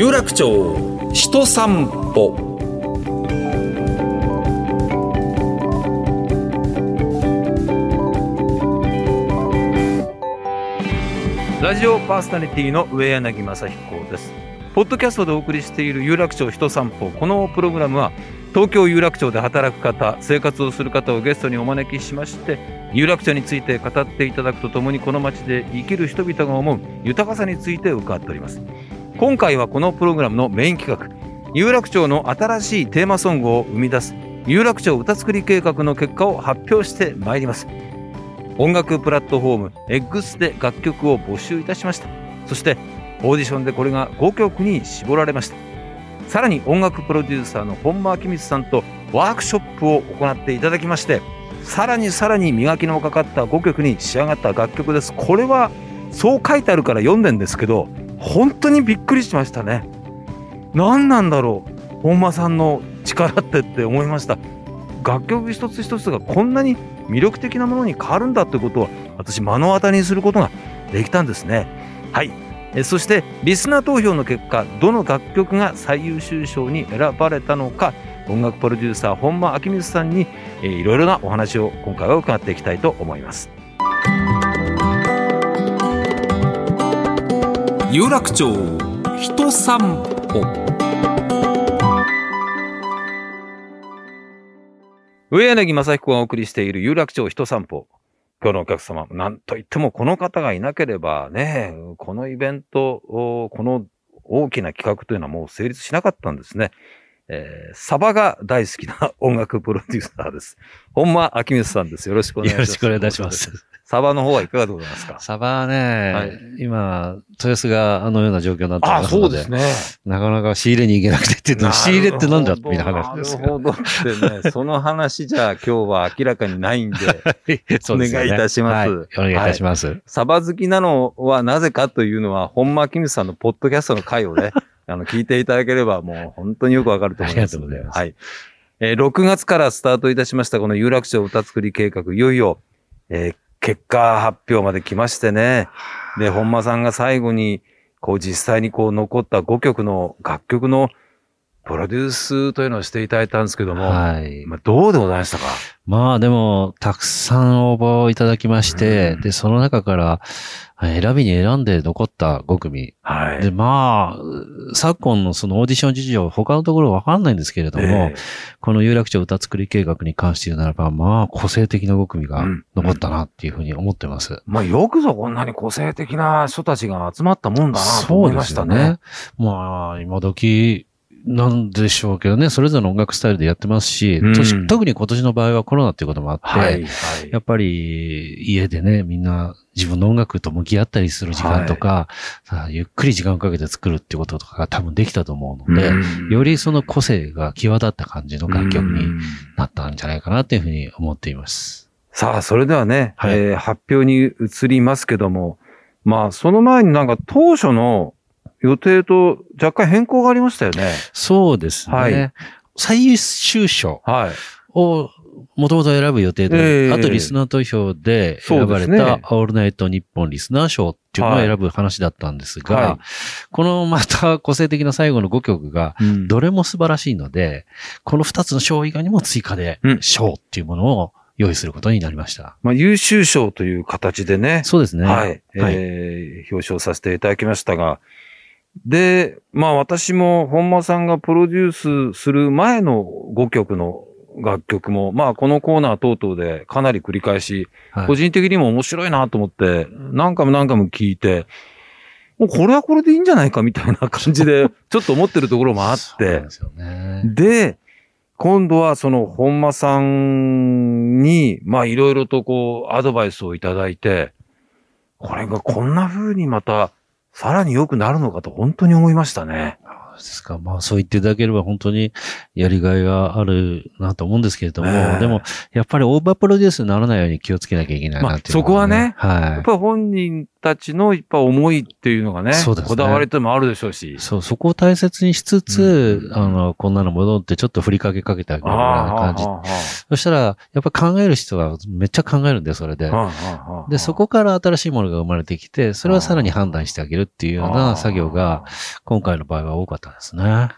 有楽町人散歩。ラジオパーソナリティの上柳正彦です。ポッドキャストでお送りしている有楽町人散歩。このプログラムは東京有楽町で働く方生活をする方をゲストにお招きしまして有楽町について語っていただくとともにこの街で生きる人々が思う豊かさについて伺っております。今回はこのプログラムのメイン企画有楽町の新しいテーマソングを生み出す有楽町歌作り計画の結果を発表してまいります。音楽プラットフォーム X で楽曲を募集いたしました。そしてオーディションでこれが5曲に絞られました。さらに音楽プロデューサーの本間明光さんとワークショップを行っていただきましてさらにさらに磨きのかかった5曲に仕上がった楽曲です。これはそう書いてあるから読んでんですけど本当にびっくりしましたね。何なんだろう。本間さんの力ってって思いました。楽曲一つ一つがこんなに魅力的なものに変わるんだということを私目の当たりにすることができたんですね。はい。えそしてリスナー投票の結果どの楽曲が最優秀賞に選ばれたのか音楽プロデューサー本間明光さんに、えー、いろいろなお話を今回は伺っていきたいと思います。有楽町人散歩上柳正彦がお送りしている有楽町人散歩今日のお客様、なんといってもこの方がいなければね、このイベント、この大きな企画というのはもう成立しなかったんですね。えー、サバが大好きな音楽プロデューサーです。本間明光さんです。よろしくお願いします。よろしくお願いいたします。サバの方はいかがでございますか？サバはね、はい、今、豊洲があのような状況になってますので、あそうですね。なかなか仕入れに行けなくてって言って仕入れってなんだみたいな話ですなるほどってね、その話じゃ今日は明らかにないんで、お願いいたします、ねはい、お願いいたします、はい、サバ好きなのはなぜかというのは、本間明光さんのポッドキャストの回をね、あの、聞いていただければもう本当によくわかると思います。ありがとうございます。はい。えー、6月からスタートいたしましたこの有楽町歌作り計画、いよいよ、えー、結果発表まで来ましてね。で、本間さんが最後に、こう実際にこう残った5曲の楽曲のプロデュースというのをしていただいたんですけども、はい。まあ、どうでございましたか？まあでも、たくさん応募いただきまして、うん、で、その中から、選びに選んで残った5組。はい。で、まあ、昨今のそのオーディション事情、他のところわかんないんですけれども、えー、この有楽町歌作り計画に関して言うならば、まあ、個性的な5組が残ったなっていうふうに思ってます。うんうん、まあ、よくぞこんなに個性的な人たちが集まったもんだなと思いましたね。そうですね。まあ、今時、なんでしょうけどね、それぞれの音楽スタイルでやってますし、うん、特に今年の場合はコロナっていうこともあって、はいはい、やっぱり家でね、みんな自分の音楽と向き合ったりする時間とか、はい、ゆっくり時間をかけて作るっていうこととかが多分できたと思うので、うん、よりその個性が際立った感じの楽曲になったんじゃないかなっていうふうに思っています。さあ、それではね、はい、えー、発表に移りますけども、まあ、その前になんか当初の予定と若干変更がありましたよね。そうですね。はい、最優秀賞をもともと選ぶ予定で、えー、あとリスナー投票で選ばれた、オールナイト日本リスナー賞っていうのを選ぶ話だったんですが、はい、このまた個性的な最後の5曲が、どれも素晴らしいので、うん、この2つの賞以外にも追加で賞っていうものを用意することになりました。まあ、優秀賞という形でね。そうですね。はい。はい、えー、表彰させていただきましたが、で、まあ私も本間さんがプロデュースする前の5曲の楽曲も、まあこのコーナー等々でかなり繰り返し、はい、個人的にも面白いなと思って、何回も何回も聞いて、もうこれはこれでいいんじゃないかみたいな感じで、ちょっと思ってるところもあって、で、今度はその本間さんに、まあいろいろとこうアドバイスをいただいて、これがこんな風にまたさらに良くなるのかと本当に思いましたね。ですか？まあそう言っていただければ本当にやりがいがあるなと思うんですけれども、えー、でもやっぱりオーバープロデュースにならないように気をつけなきゃいけないなっていう、ね、まあ、そこはね、はい。やっぱ本人たちのいっぱい思いっていうのがね、そうですねこだわりともあるでしょうし。そう、そこを大切にしつつ、うん、あの、こんなの戻ってちょっと振りかけかけてあげるような感じ。そしたら、やっぱ考える人はめっちゃ考えるんで、それで。で、そこから新しいものが生まれてきて、それはさらに判断してあげるっていうような作業が、今回の場合は多かったですね。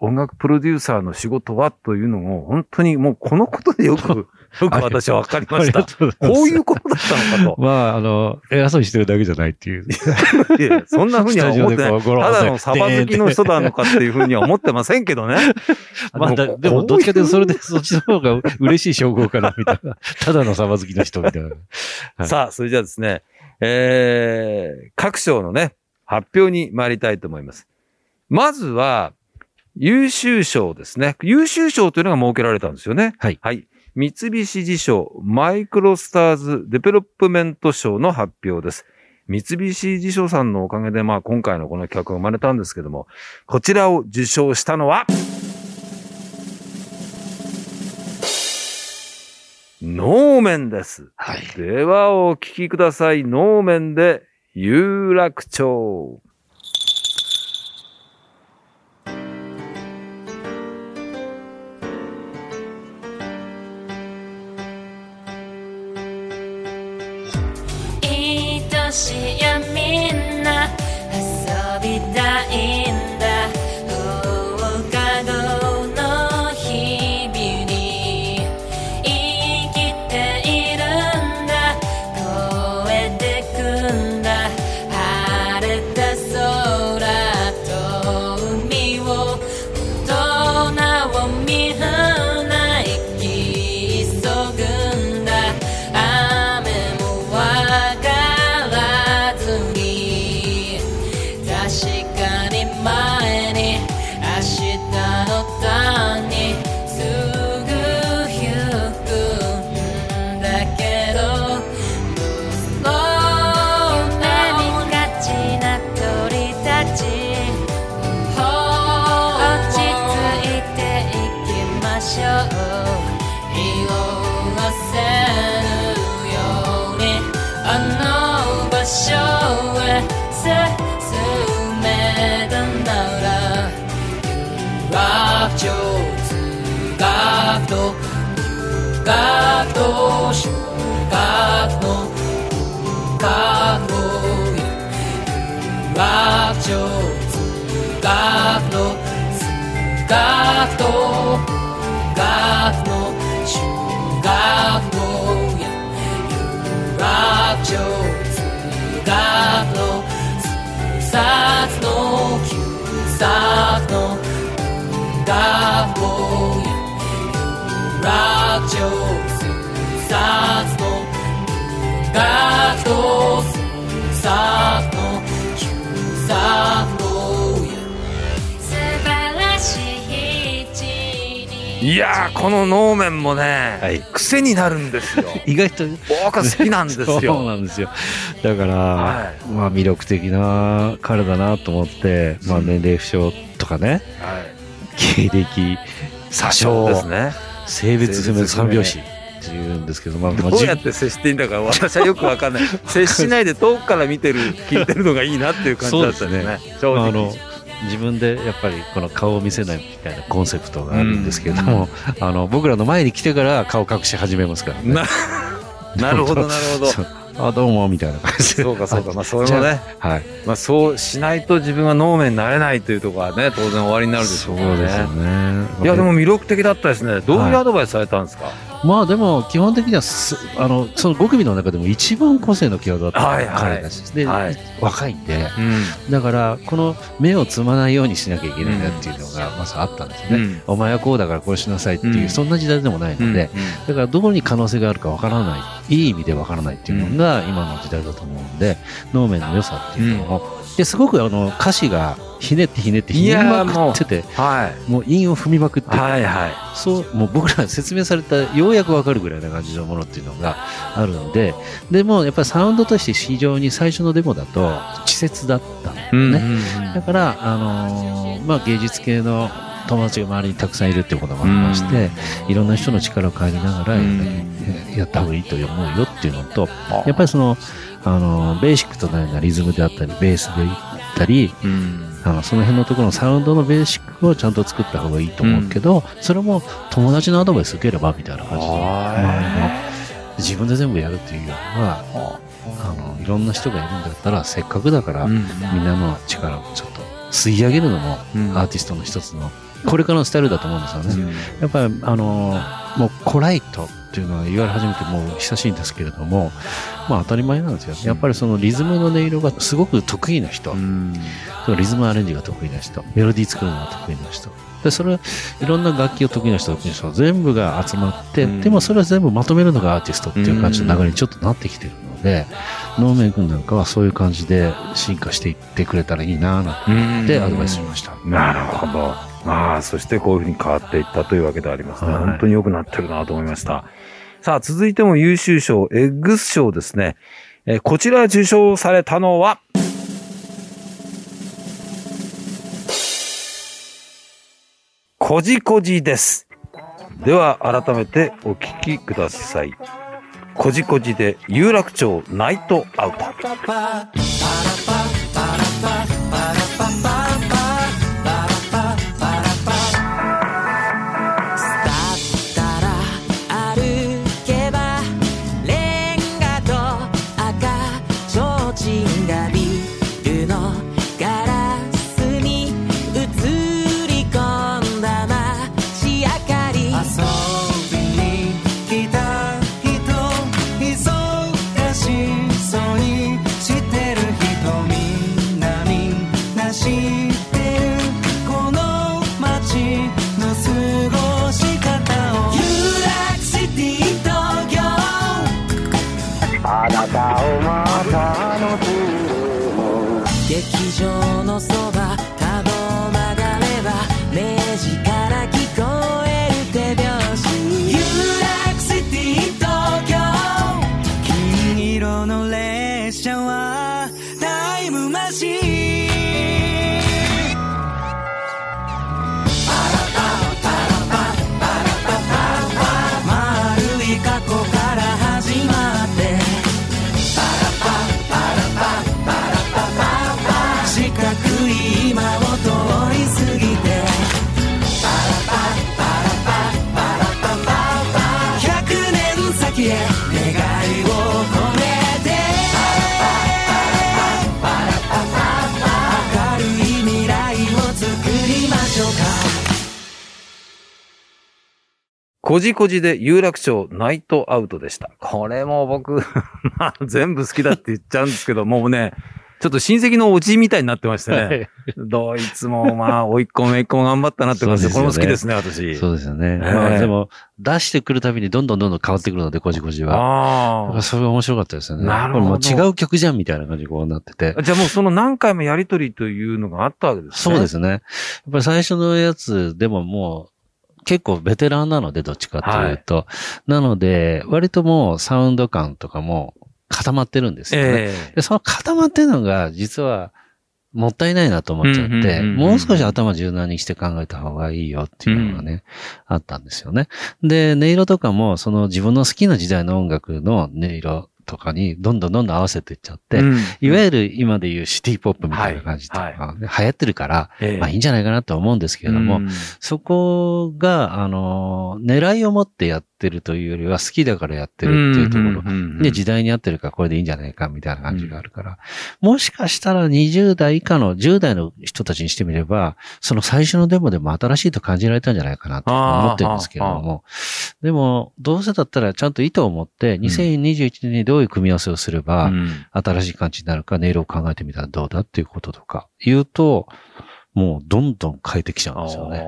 音楽プロデューサーの仕事はというのも、本当にもうこのことでよく よく私は分かりました。こういうことだったのかと。まあ、あの、偉そうにしてるだけじゃないっていう。いやそんなふうには思ってない。ただのサバ好きの人なのかっていうふうには思ってませんけどね。まあ、でも、どっちかというと、それでそっちの方が嬉しい称号かな、みたいな。ただのサバ好きの人みたいな。はい、さあ、それじゃあですね、えー、各賞のね、発表に参りたいと思います。まずは、優秀賞ですね。優秀賞というのが設けられたんですよね。はい。はい。三菱地賞マイクロスターズデベロップメント賞の発表です。三菱地所さんのおかげで、まあ今回のこの企画が生まれたんですけども、こちらを受賞したのは、ノーメンです。はい。ではお聞きください。ノーメンで有楽町。как дождь, как дно, как море, как черт, как нос, как то, как ночь, как море, как черт, как нос, сад ночью, сад ночью, как море, как いやこの能面もね、はい、癖になるんですよ。意外と。僕は好きなんですよ。そうなんですよ。だから、はい、まあ魅力的な彼だなと思って、まあ年齢不詳とかね、はい、経歴、詐称ですね。性別不明三拍子。って言うんですけど、まあ、どうやって接していいんだか私はよくわかんない。接しないで遠くから見てる、聞いてるのがいいなっていう感じだったね。ね正直。あの自分でやっぱりこの顔を見せないみたいなコンセプトがあるんですけれども、うん、あの僕らの前に来てから顔隠し始めますからね。なるほどなるほど。あどうもみたいな感じで。そうかそうか。まあそれもね。はい。まあそうしないと自分は能面になれないというところはね、当然終わりになるでしょうね。そうですよね。いやでも魅力的だったですね。どういうアドバイスされたんですか、はいまあでも基本的にはあのその5組の中でも一番個性の際立った彼たちで、はい、若いんで、うん、だからこの目をつまないようにしなきゃいけないなっていうのがまずあったんですね、うん、お前はこうだからこうしなさいっていう、うん、そんな時代でもないので、だからどこに可能性があるかわからないいい意味でわからないっていうのが今の時代だと思うんで能面の良さっていうのを、ですごくあの歌詞がひねってひねってひねりまくってて、はい、もう韻を踏みまくって、はいはい、そう、もう僕ら説明されたようやくわかるぐらいな感じのものっていうのがあるので、でもやっぱりサウンドとして非常に最初のデモだと稚拙だったんだよね。うんだから、あのー、まあ芸術系の友達が周りにたくさんいるっていうこともありまして、いろんな人の力を借りながらややった方がいいと思うよっていうのと、やっぱりその、あの、ベーシックとなるようなリズムであったり、ベースでいったり、あのその辺のところのサウンドのベーシックをちゃんと作った方がいいと思うけど、それも友達のアドバイス受ければみたいな感じで、まあ、自分で全部やるっていうよりは、あのいろんな人がいるんだったらせっかくだから、みんなの力をちょっと吸い上げるのもアーティストの一つのこれからのスタイルだと思うんですよね。やっぱり、あのもうコライトっていうのは言われ始めてもう久しいんですけれども、まあ当たり前なんですよ。やっぱりそのリズムの音色がすごく得意な人、リズムアレンジが得意な人、メロディー作るのが得意な人。で、それ、いろんな楽器を得意な人、得意な人、全部が集まって、でもそれを全部まとめるのがアーティストっていう感じの流れにちょっとなってきてるので、能面君なんかはそういう感じで進化していってくれたらいいなぁってアドバイスしました。なるほど。ああ、そしてこういうふうに変わっていったというわけでありますね。はい、本当に良くなってるなと思いました。さあ、続いても優秀賞、エッグス賞ですね。えー、こちら受賞されたのは、こじこじです。では、改めてお聞きください。こじこじで有楽町ナイトアウト。なたをまたの劇場のそばこじこじで有楽町ナイトアウトでした。これも僕 まあ全部好きだって言っちゃうんですけど、もうね、ちょっと親戚のおじみたいになってましてね。どいつもまあ、おいっ子めいっ子も頑張ったなって感じで、これも好きですね、私。そうですよね。まあでも、出してくるたびにどんどんどんどん変わってくるので、こじこじは。ああ。それが面白かったですよね。なるほど。違う曲じゃんみたいな感じにこうなってて。じゃあもうその何回もやりとりというのがあったわけですね。そうですね。やっぱり最初のやつでももう、結構ベテランなので、どっちかというと。はい、なので、割ともうサウンド感とかも固まってるんですよね。えー、でその固まってるのが、実は、もったいないなと思っちゃって、もう少し頭柔軟にして考えた方がいいよっていうのがね、うん、あったんですよね。で、音色とかも、その自分の好きな時代の音楽の音色とかにどんどんどんどん合わせていっちゃって、うん、いわゆる今でいうシティポップみたいな感じとか、ね、はい、流行ってるから、えー、まあいいんじゃないかなと思うんですけれども、うん、そこが、あの、狙いを持ってやってるというよりは好きだからやってるっていうところ、で時代に合ってるからこれでいいんじゃないかみたいな感じがあるから、うん、もしかしたら20代以下の10代の人たちにしてみれば、その最初のデモでも新しいと感じられたんじゃないかなと思ってるんですけれども、でも、どうせだったらちゃんと意図を持って、2021年にどういう組み合わせをすれば、新しい感じになるか、音色を考えてみたらどうだっていうこととか言うと、もうどんどん変えてきちゃうんですよね。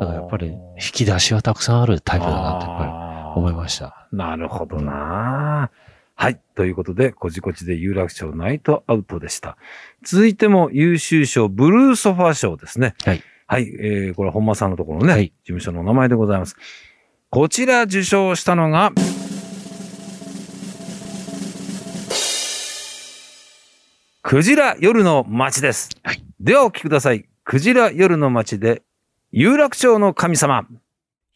だからやっぱり引き出しはたくさんあるタイプだなってやっぱり思いました。なるほどなはい。ということで、こじこじで有楽町ナイトアウトでした。続いても優秀賞ブルーソファー賞ですね。はい。はい。えー、これ本間さんのところのね、はい、事務所の名前でございます。こちら受賞したのが、クジラ夜の街です。はい。ではお聞きください。クジラ夜の街で、有楽町の神様。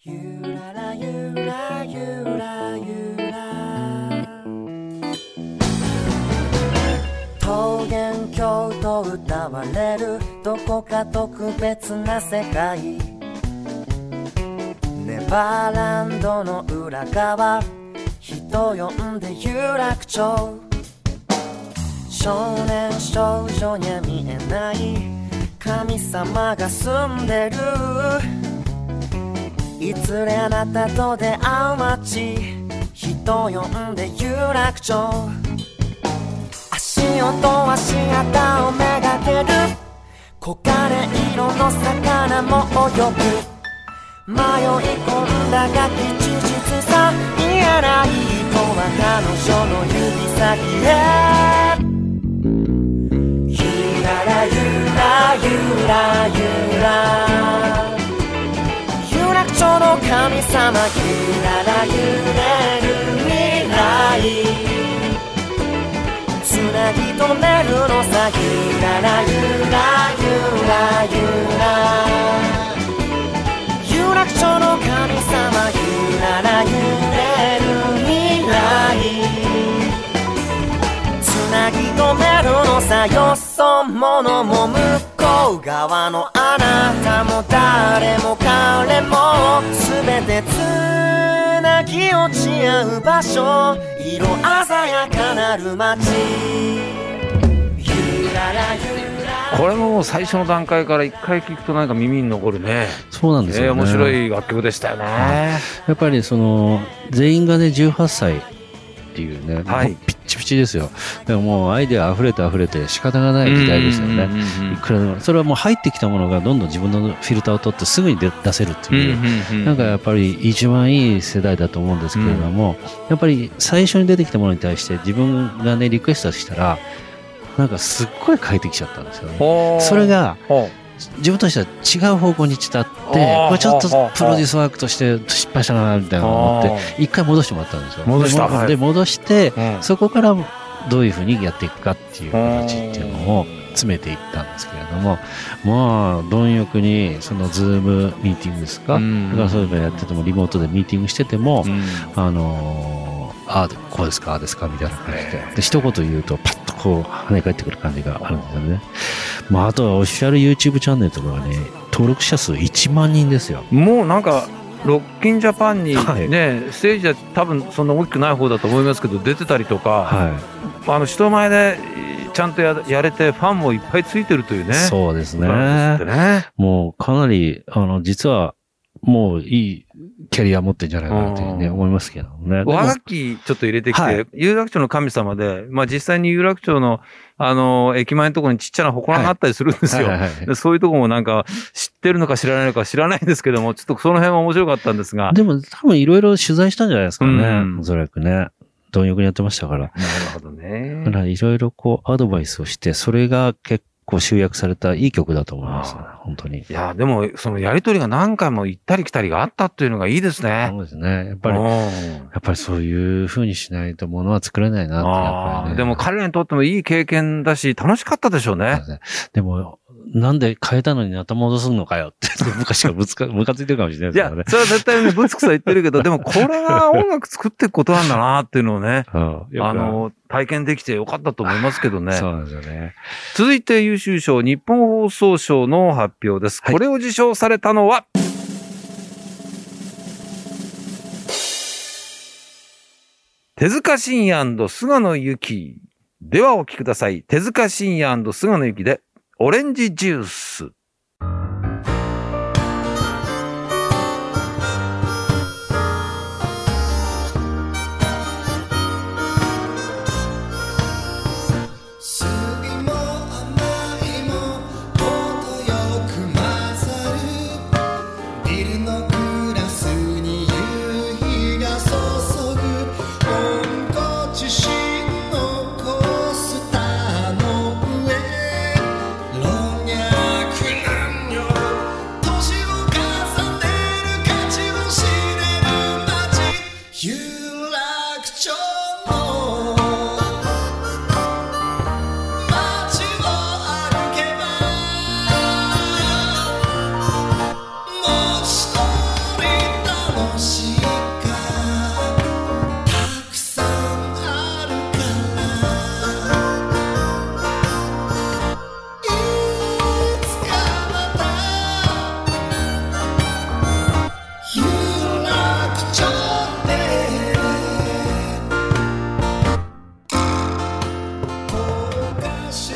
ゆららゆられるどこか特別な世界。ネバーランドの裏側。人呼んで有楽町。少年少女には見えない。神様が住んでる。いずれあなたと出会う街。人呼んで有楽町。足音足跡をめがける。黄金色の魚も泳ぐ。迷い込んだが吉日さ嫌ない人は彼女の指先へ。ゆららゆらゆらゆら。有楽町の神様ゆらら揺れる未来なぎ止めるのさゆららゆらゆらゆら有楽町の神様ゆらら揺れる未来なぎ止めるのさよそ者も向こう側のあなたも誰も彼も全てつなぎ落ち合う場所。色鮮やかなる街。ゆららゆら。これも最初の段階から一回聞くとなんか耳に残るね。そうなんですよ、ね、えー、面白い楽曲でしたよね。やっぱりその、全員がね、18歳っていうね、はい、ピッチピチですよ。でももうアイデア溢れて溢れて仕方がない時代ですよね。いくらでも。それはもう入ってきたものがどんどん自分のフィルターを取ってすぐに出せるっていう、なんかやっぱり一番いい世代だと思うんですけれども、やっぱり最初に出てきたものに対して自分がね、リクエストしたら、なんかすっごい変えてきちゃったんですよね。それが、自分としては違う方向に伝って、これちょっとプロデュースワークとして失敗したな、みたいな思って、一回戻してもらったんですよ。戻した。で、戻して、そこからどういうふうにやっていくかっていう形っていうのを詰めていったんですけれども、まあ、貪欲に、そのズームミーティングですか、だからそういうのやってても、リモートでミーティングしてても、あのああ、こうですか、ああですか、みたいな感じで。で、一言言うと、パッとこう、跳ね返ってくる感じがあるんですよね。まあ、あとはオフィシャル YouTube チャンネルとかはね、登録者数1万人ですよ。もうなんか、ロッキンジャパンにね、はい、ステージは多分そんな大きくない方だと思いますけど、出てたりとか、はい、あの人前でちゃんとややれて、ファンもいっぱいついてるというね。そうですね。ねもうかなり、あの、実は、もういいキャリア持ってんじゃないかなってね、思いますけどね。和楽器ちょっと入れてきて、はい、有楽町の神様で、まあ実際に有楽町の、あの、駅前のところにちっちゃな祠があったりするんですよ。そういうとこもなんか知ってるのか知らないのか知らないんですけども、ちょっとその辺は面白かったんですが。でも多分いろいろ取材したんじゃないですかね。うん、おそらくね。貪欲にやってましたから。なるほどね。だからいろいろこうアドバイスをして、それが結構集約されたいい曲だと思います。本当に。いや、でも、そのやりとりが何回も行ったり来たりがあったっていうのがいいですね。そうですね。やっぱり、やっぱりそういう風にしないとものは作れないなって、やっぱりね。でも彼らにとってもいい経験だし、楽しかったでしょうね。でも、なんで変えたのにまた戻すのかよって、昔からぶつか、ムカついてるかもしれないですね。いや、それは絶対ね、ぶつくさ言ってるけど、でもこれが音楽作っていくことなんだなっていうのをね、うん、あの、体験できてよかったと思いますけどね。そうなんですよね。続いて優秀賞、日本放送賞の発表です。これを受賞されたのは、手塚信也菅野由紀。ではお聞きください。手塚信也菅野由紀で、オレンジジュース。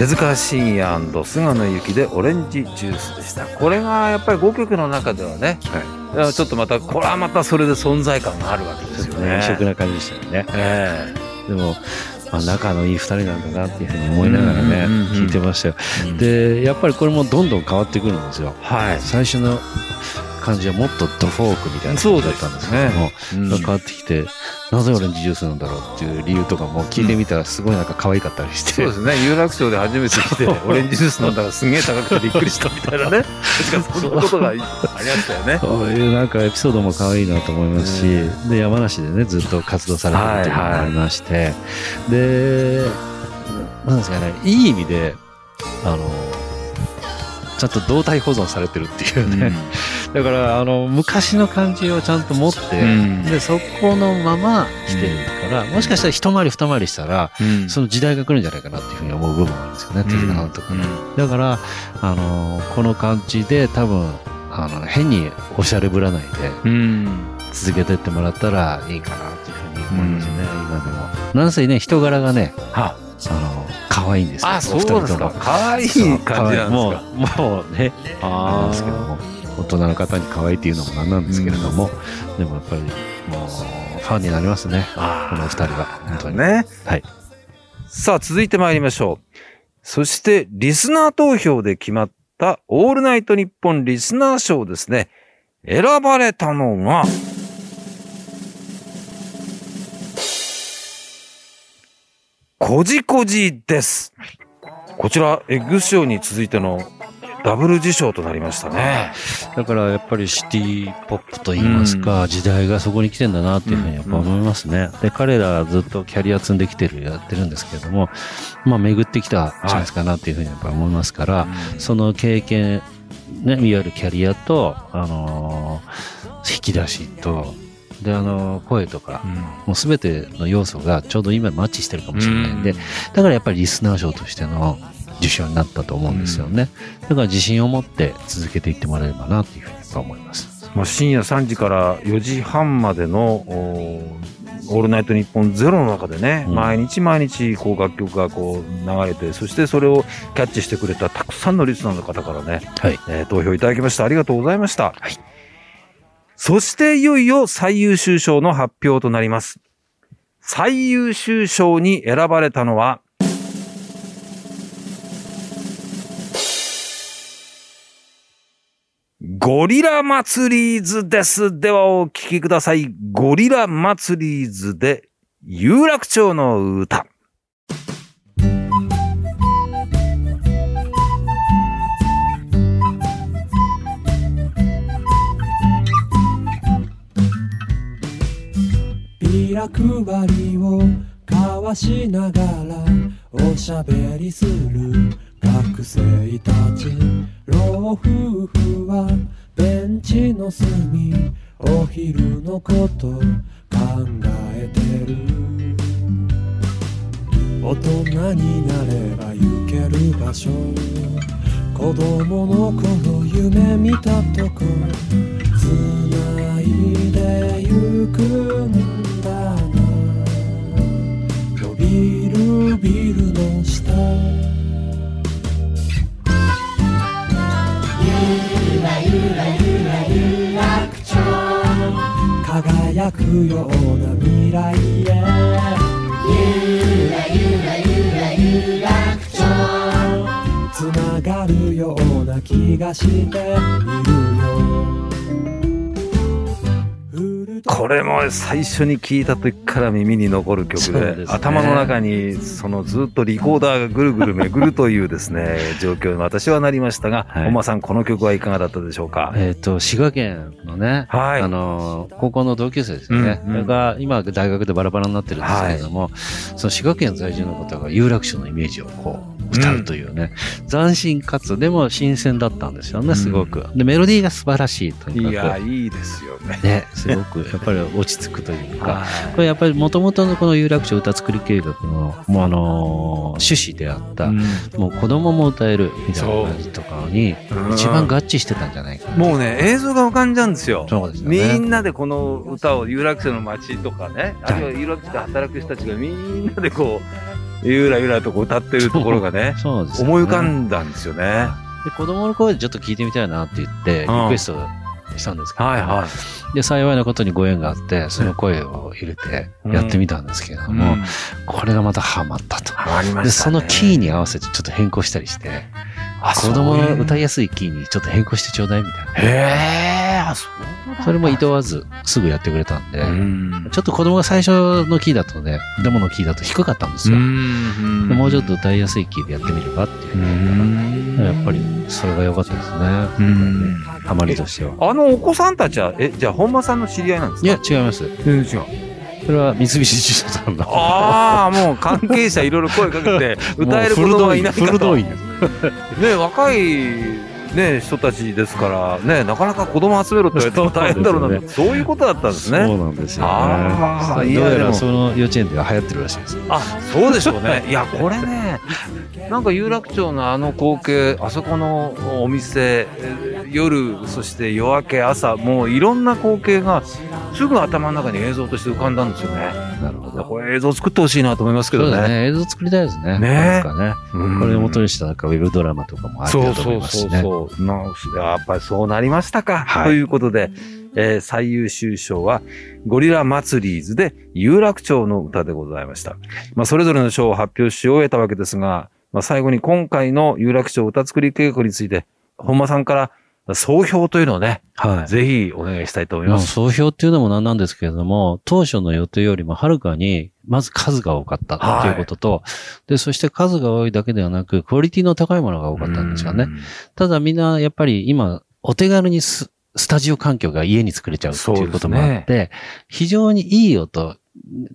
手塚信也菅野由紀でオレンジジュースでした。これがやっぱり5曲の中ではね、い。やちょっとまたこれはまたそれで存在感があるわけですよね。異色な感じでしたよね。えでも、まあ、仲のいい二人なんだなっていうふうに思いながらね、聞いてましたよ。えで、やっぱりこれもどんどん変わってくるんですよ。はい。最初の感じはもっとドフォークみたいな感じだったんですけども、うん。変わってきて、なぜオレンジジュースなんだろうっていう理由とかも聞いてみたらすごいなんか可愛かったりして。そうですね。有楽町で初めて来て オレンジジュース飲んだらすげえ高くてびっくりしたみたいなね。確かそんなことがありましたよね。そういうなんかエピソードも可愛いなと思いますし、で、山梨でね、ずっと活動されてるっていうのがありまして、で、なんですかね、いい意味で、あの、ちゃんと動体保存されてるっていうね。だから、あの、昔の感じをちゃんと持って、うん。で、そこのまま来てるから、もしかしたら一回り二回りしたら、うん。その時代が来るんじゃないかなっていうふうに思う部分があるんですよね、手塚さんとかね。だから、あのこの感じで多分、あの、変におしゃれぶらないでうん。続けてってもらったらいいかなっていうふうに思いますね、今でも。なんせね、人柄がね、は。あの、可愛いんですよ。あそうですか。可愛い感じなんですか。もう、もうね、あれあなんですけども、大人の方に可愛いっていうのもなんなんですけれども、でもやっぱり、もう、ファンになりますね。あこの二人は。本当に。ねはい。さあ続いて参りましょうそしてリスナー投票で決まったオールナイトニッポンリスナー賞ですね選ばれたのがこじこじですこちらエッグ賞に続いてのダブル受賞となりましたね。だからやっぱりシティポップと言いますか、時代がそこに来てんだなっていうふうにやっぱ思いますね。で、彼らはずっとキャリア積んできてる、やってるんですけれども、まあ巡ってきたチャンスかなっていうふうにやっぱ思いますから、その経験、ね、いわゆるキャリアと、あのー引き出しと、で、あのー声とか、もうすべての要素がちょうど今マッチしてるかもしれないんで、うん。だからやっぱりリスナー賞としての受賞になったと思うんですよね。だから自信を持って続けていってもらえればなっていうふうに思います。まあ、深夜3時から4時半までのオールナイトニッポンゼロの中でね、うん毎日毎日こう楽曲がこう流れて、そしてそれをキャッチしてくれたたくさんのリスナーの方からね、はい。えー投票いただきました。ありがとうございました。はいそしていよいよ最優秀賞の発表となります。最優秀賞に選ばれたのは、ゴリラ祭りーズです。ではお聴きください。ゴリラ祭りーズで有楽町の歌。ビラ配りを交わしながらおしゃべりする学生たち老夫婦はベンチの隅お昼のこと考えてる。大人になれば行ける場所。子供の頃夢見たとこ。つないでゆくんだな。伸びるビルの下。輝くような未来へ。つながるような気がしているこれも最初に聞いた時から耳に残る曲でね。頭の中にそのずっとリコーダーがぐるぐる巡るというですね 状況に私はなりましたが、はい。さんこの曲はいかがだったでしょうか、えっ、と、滋賀県のね、はい。あの、高校の同級生ですよね。うんうん。が、今、大学でバラバラになってるんですけれども、その滋賀県在住の方が有楽町のイメージをこう、歌うというね、斬新かつ、でも新鮮だったんですよね、すごく。で、メロディーが素晴らしいとにかく。いや、いいですよね。ね、すごく、やっぱり落ち着くというか、これやっぱりもともとのこの有楽町歌作り計画の、もうあのー趣旨であった、うんもう子供も歌えるみたいな感じとかに、うん一番合致してたんじゃないかな。もうね、映像が浮かんじゃうんですよ。そうですよね。みんなでこの歌を有楽町の街とかね、あるいは有楽町で働く人たちがみんなでこう、ゆらゆらとこう歌ってるところがね、そうですよね思い浮かんだんですよね。で子供の声でちょっと聞いてみたいなって言って、リうんクエストしたんですけど、はいはい。で、幸いなことにご縁があって、その声を入れてやってみたんですけれども、うんこれがまたハマったと。ハマりまで、したね。そのキーに合わせてちょっと変更したりして、あ子供の歌いややすいキーにちょっと変更してちょうだいみたいな。へー、あ、そうそれも厭わずすぐやってくれたんで、うんちょっと子供が最初のキーだとね、デモのキーだと低かったんですよ。もうちょっと歌いやすいキーでやってみればっていうふうにやっぱりそれが良かったですね。うんハマりとしては。あのお子さんたちは、え、じゃあ本間さんの知り合いなんですか？いや、違います。全然違う。それは三菱地所さんの。ああ、もう関係者いろいろ声かけて、歌える子供がいないかと。フル動員 ね。若い、ね、人たちですから、ね、なかなか子供集めろって言われても大変だろうな、そういうことだったんですそうね。なんですよあーね。いやでもどうやらその幼稚園では流行ってるらしいです。あ、そうでしょうね。いや、これね、なんか有楽町のあの光景、あそこのお店、えー夜、そして夜明け、朝、もういろんな光景がすぐ頭の中に映像として浮かんだんですよね。なるほど。これ映像作ってほしいなと思いますけどね。そうだね。映像作りたいですね。ねなんかね。うんこれを元にしたなんかウェブドラマとかもあるそうと思そそういうますしね。そう。なやっぱりそうなりましたか。はいということで、えー最優秀賞は、ゴリラ祭りーズで有楽町の歌でございました。まあ、それぞれの賞を発表し終えたわけですが、まあ、最後に今回の有楽町歌作り計画について、本間さんから総評というのをね、はい。ぜひお願いしたいと思います。まあ総評っていうのもなんなんですけれども、当初の予定よりもはるかに、まず数が多かったということと、で、そして数が多いだけではなく、クオリティの高いものが多かったんですよね。ただみんなやっぱり今、お手軽にススタジオ環境が家に作れちゃうっていうこともあって、非常にいい音、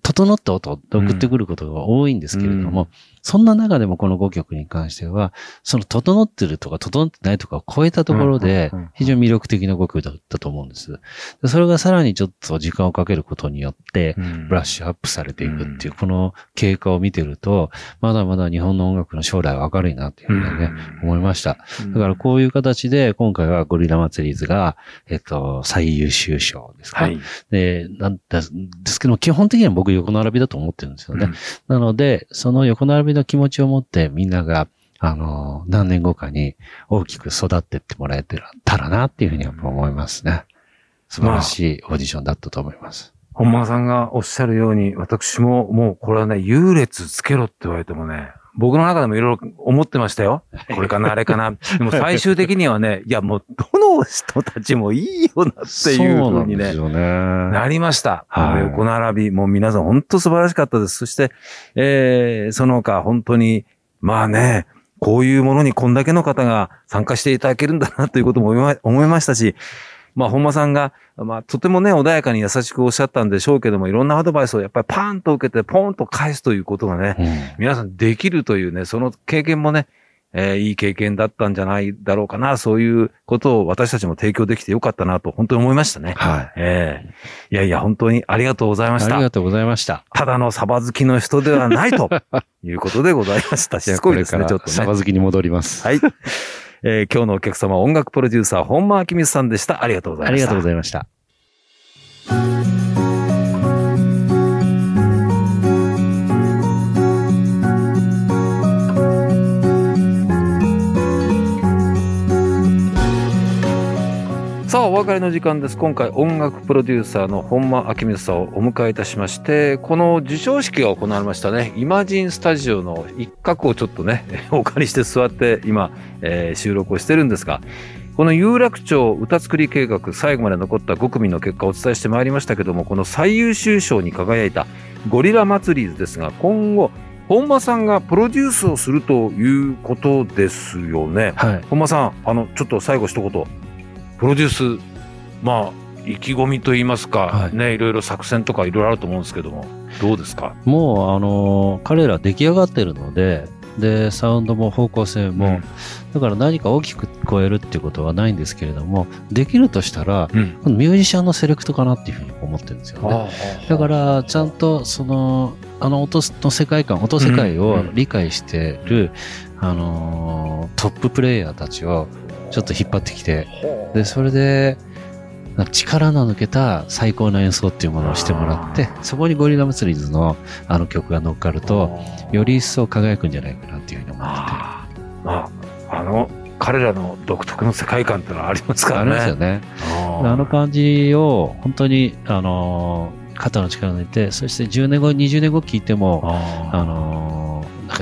整った音を送ってくることが多いんですけれども、うんそんな中でもこの5曲に関しては、その整ってるとか整ってないとかを超えたところで非常に魅力的な5曲だったと思うんです。でそれがさらにちょっと時間をかけることによって、うんブラッシュアップされていくっていう、この経過を見てると、まだまだ日本の音楽の将来は明るいなっていうふうにね、思いました。だからこういう形で、今回はゴリラ祭りズが、えっと、最優秀賞ですか。はい。で、なんですけども、基本的には僕横並びだと思ってるんですよね。なので、その横並びの気持ちを持ってみんなが、あの、何年後かに大きく育ってってもらえたらなっていうふうに思いますね。素晴らしいオーディションだったと思います。本間さんがおっしゃるように、私ももうこれはね、優劣つけろって言われてもね、僕の中でもいろいろ思ってましたよ。これかな、あれかな。でも最終的にはね、いやもうどの人たちもいいよなっていうふうんにねなね。なりました。はい横並び、もう皆さん本当素晴らしかったです。そして、えー、その他本当に、まあね、こういうものにこんだけの方が参加していただけるんだなということも思いましたし、まあ本間さんが、まあとてもね、穏やかに優しくおっしゃったんでしょうけども、いろんなアドバイスをやっぱりパーンと受けて、ポンと返すということがね、うん皆さんできるというね、その経験もね、えーいい経験だったんじゃないだろうかな、そういうことを私たちも提供できてよかったなと本当に思いましたね。はい。ええいやいや、本当にありがとうございました。ありがとうございました。ただのサバ好きの人ではないということでございました。しつこいですね、ちょっとサバね。好きに戻ります。はい。えー今日のお客様音楽プロデューサー、本間明光さんでした。ありがとうございました。ありがとうございました。さあ、お別れの時間です。今回、音楽プロデューサーの本間明光さんをお迎えいたしまして、この授賞式が行われましたね、イマジンスタジオの一角をちょっとね、お借りして座って今、えー収録をしてるんですが、この有楽町歌作り計画、最後まで残った5組の結果をお伝えしてまいりましたけども、この最優秀賞に輝いたゴリラ祭りですが、今後、本間さんがプロデュースをするということですよね。はい。本間さん、あの、ちょっと最後一言。プロデュース、まあ、意気込みといいますか、はい。ね、いろいろ作戦とかいろいろあると思うんですけども、どうですか？もう、あのー彼ら出来上がってるので、で、サウンドも方向性も、だから何か大きく聞こえるっていうことはないんですけれども、できるとしたら、ミュージシャンのセレクトかなっていうふうに思ってるんですよね。だから、ちゃんとその、あの音の世界観、音世界を理解してる、あのー、トッププレイヤーたちをちょっと引っ張ってきて、で、それで、力の抜けた最高の演奏っていうものをしてもらって、そこにゴリラ祭りズのあの曲が乗っかると、より一層輝くんじゃないかなっていうふうに思ってて。あああの、彼らの独特の世界観ってのはありますからね。ありますよね。あの感じを本当に、あの、肩の力を抜いて、そして10年後、20年後聞いても、あの、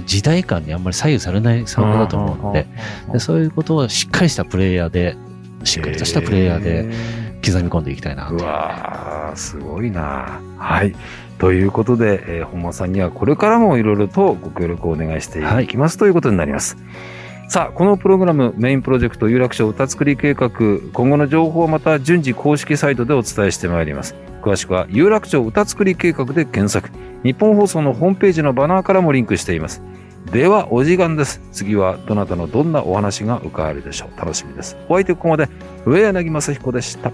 か時代感にあんまり左右されないサウンドだと思うので、でそういうことをしっかりしたプレイヤーで、しっかりとしたプレイヤーで刻み込んでいきたいなう。わすごいな。はい。ということで、えー、本間さんにはこれからもいろいろとご協力をお願いしていきます、はい、ということになります。さあ、このプログラム、メインプロジェクト有楽町歌作り計画、今後の情報はまた順次公式サイトでお伝えしてまいります。詳しくは有楽町歌作り計画で検索。日本放送のホームページのバナーからもリンクしています。では、お時間です。次はどなたのどんなお話が伺えるでしょう。楽しみです。お相手ここまで、上柳正彦でした。